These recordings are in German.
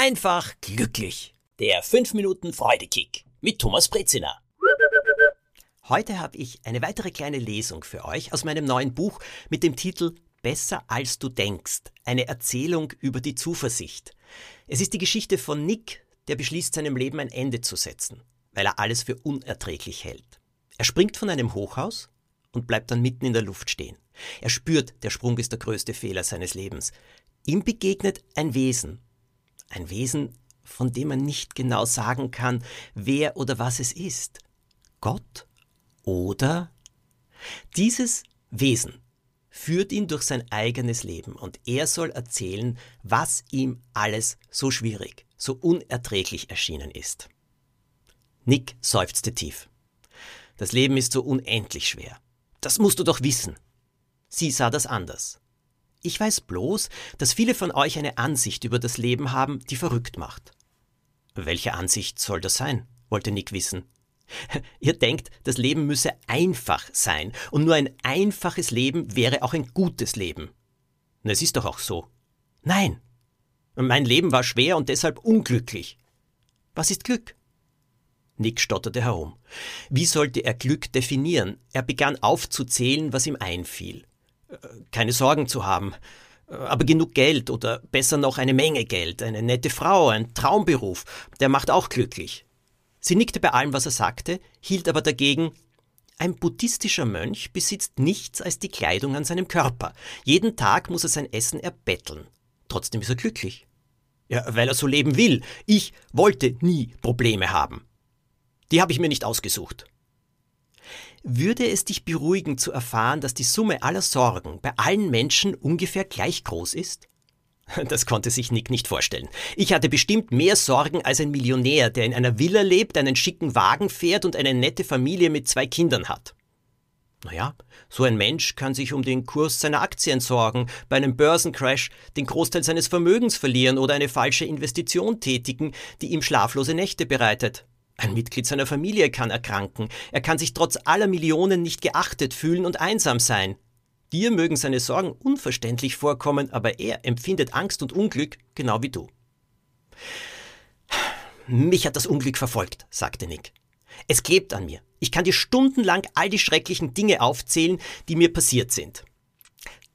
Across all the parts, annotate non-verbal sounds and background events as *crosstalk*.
einfach glücklich. Der 5 Minuten Freudekick mit Thomas Brezina. Heute habe ich eine weitere kleine Lesung für euch aus meinem neuen Buch mit dem Titel Besser als du denkst. Eine Erzählung über die Zuversicht. Es ist die Geschichte von Nick, der beschließt, seinem Leben ein Ende zu setzen, weil er alles für unerträglich hält. Er springt von einem Hochhaus und bleibt dann mitten in der Luft stehen. Er spürt, der Sprung ist der größte Fehler seines Lebens. Ihm begegnet ein Wesen, ein Wesen, von dem man nicht genau sagen kann, wer oder was es ist. Gott oder dieses Wesen führt ihn durch sein eigenes Leben und er soll erzählen, was ihm alles so schwierig, so unerträglich erschienen ist. Nick seufzte tief. Das Leben ist so unendlich schwer. Das musst du doch wissen. Sie sah das anders. Ich weiß bloß, dass viele von euch eine Ansicht über das Leben haben, die verrückt macht. Welche Ansicht soll das sein? wollte Nick wissen. *laughs* Ihr denkt, das Leben müsse einfach sein, und nur ein einfaches Leben wäre auch ein gutes Leben. Es ist doch auch so. Nein. Mein Leben war schwer und deshalb unglücklich. Was ist Glück? Nick stotterte herum. Wie sollte er Glück definieren? Er begann aufzuzählen, was ihm einfiel keine Sorgen zu haben, aber genug Geld oder besser noch eine Menge Geld, eine nette Frau, ein Traumberuf, der macht auch glücklich. Sie nickte bei allem, was er sagte, hielt aber dagegen ein buddhistischer Mönch besitzt nichts als die Kleidung an seinem Körper. Jeden Tag muss er sein Essen erbetteln. Trotzdem ist er glücklich. Ja, weil er so leben will. Ich wollte nie Probleme haben. Die habe ich mir nicht ausgesucht. Würde es dich beruhigen zu erfahren, dass die Summe aller Sorgen bei allen Menschen ungefähr gleich groß ist? *laughs* Das konnte sich Nick nicht vorstellen. Ich hatte bestimmt mehr Sorgen als ein Millionär, der in einer Villa lebt, einen schicken Wagen fährt und eine nette Familie mit zwei Kindern hat. Naja, so ein Mensch kann sich um den Kurs seiner Aktien sorgen, bei einem Börsencrash den Großteil seines Vermögens verlieren oder eine falsche Investition tätigen, die ihm schlaflose Nächte bereitet. Ein Mitglied seiner Familie kann erkranken, er kann sich trotz aller Millionen nicht geachtet fühlen und einsam sein. Dir mögen seine Sorgen unverständlich vorkommen, aber er empfindet Angst und Unglück genau wie du. Mich hat das Unglück verfolgt, sagte Nick. Es klebt an mir. Ich kann dir stundenlang all die schrecklichen Dinge aufzählen, die mir passiert sind.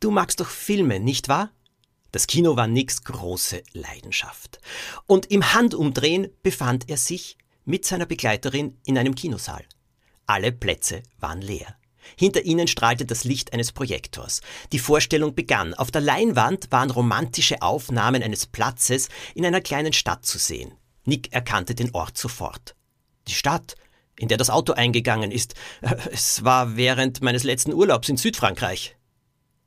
Du magst doch Filme, nicht wahr? Das Kino war Nicks große Leidenschaft. Und im Handumdrehen befand er sich mit seiner Begleiterin in einem Kinosaal. Alle Plätze waren leer. Hinter ihnen strahlte das Licht eines Projektors. Die Vorstellung begann. Auf der Leinwand waren romantische Aufnahmen eines Platzes in einer kleinen Stadt zu sehen. Nick erkannte den Ort sofort. Die Stadt, in der das Auto eingegangen ist. *laughs* Es war während meines letzten Urlaubs in Südfrankreich.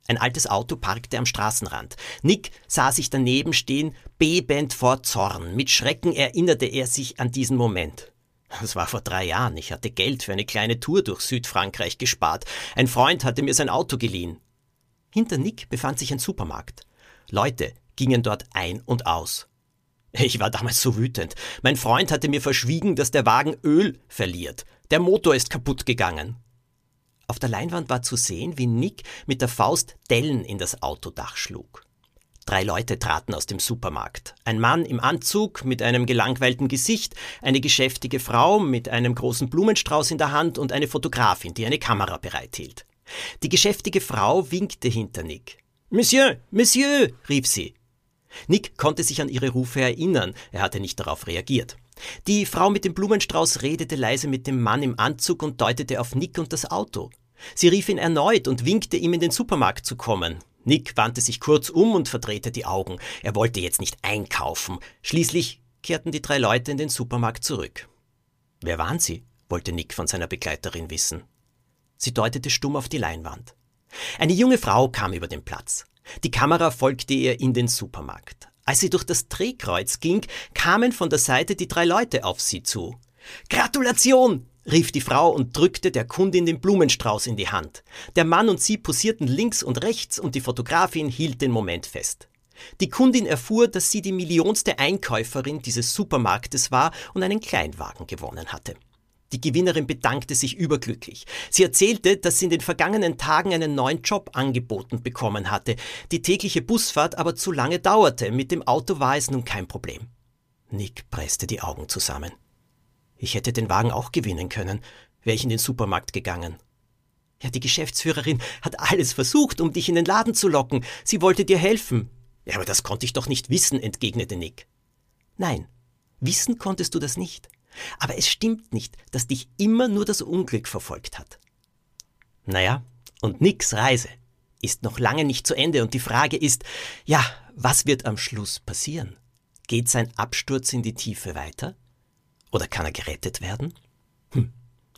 Ein altes Auto parkte am Straßenrand. Nick sah sich daneben stehen, bebend vor Zorn. Mit Schrecken erinnerte er sich an diesen Moment. Es war vor drei Jahren. Ich hatte Geld für eine kleine Tour durch Südfrankreich gespart. Ein Freund hatte mir sein Auto geliehen. Hinter Nick befand sich ein Supermarkt. Leute gingen dort ein und aus. Ich war damals so wütend. Mein Freund hatte mir verschwiegen, dass der Wagen Öl verliert. Der Motor ist kaputt gegangen. Auf der Leinwand war zu sehen, wie Nick mit der Faust Dellen in das Autodach schlug. Drei Leute traten aus dem Supermarkt. Ein Mann im Anzug mit einem gelangweilten Gesicht, eine geschäftige Frau mit einem großen Blumenstrauß in der Hand und eine Fotografin, die eine Kamera bereithielt. Die geschäftige Frau winkte hinter Nick. Monsieur, Monsieur, rief sie. Nick konnte sich an ihre Rufe erinnern, er hatte nicht darauf reagiert. Die Frau mit dem Blumenstrauß redete leise mit dem Mann im Anzug und deutete auf Nick und das Auto. Sie rief ihn erneut und winkte ihm in den Supermarkt zu kommen. Nick wandte sich kurz um und verdrehte die Augen. Er wollte jetzt nicht einkaufen. Schließlich kehrten die drei Leute in den Supermarkt zurück. Wer waren sie? wollte Nick von seiner Begleiterin wissen. Sie deutete stumm auf die Leinwand. Eine junge Frau kam über den Platz. Die Kamera folgte ihr in den Supermarkt. Als sie durch das Drehkreuz ging, kamen von der Seite die drei Leute auf sie zu. Gratulation! rief die Frau und drückte der Kundin den Blumenstrauß in die Hand. Der Mann und sie posierten links und rechts und die Fotografin hielt den Moment fest. Die Kundin erfuhr, dass sie die millionste Einkäuferin dieses Supermarktes war und einen Kleinwagen gewonnen hatte. Die Gewinnerin bedankte sich überglücklich. Sie erzählte, dass sie in den vergangenen Tagen einen neuen Job angeboten bekommen hatte, die tägliche Busfahrt aber zu lange dauerte, mit dem Auto war es nun kein Problem. Nick presste die Augen zusammen. Ich hätte den Wagen auch gewinnen können, wäre ich in den Supermarkt gegangen. Ja, die Geschäftsführerin hat alles versucht, um dich in den Laden zu locken. Sie wollte dir helfen. Ja, aber das konnte ich doch nicht wissen, entgegnete Nick. Nein, wissen konntest du das nicht. Aber es stimmt nicht, dass dich immer nur das Unglück verfolgt hat. Naja, und Nicks Reise ist noch lange nicht zu Ende und die Frage ist, ja, was wird am Schluss passieren? Geht sein Absturz in die Tiefe weiter? Oder kann er gerettet werden? Hm.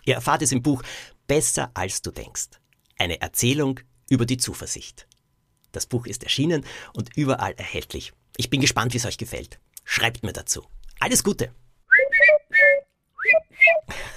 Ihr erfahrt es im Buch Besser als du denkst. Eine Erzählung über die Zuversicht. Das Buch ist erschienen und überall erhältlich. Ich bin gespannt, wie es euch gefällt. Schreibt mir dazu. Alles Gute!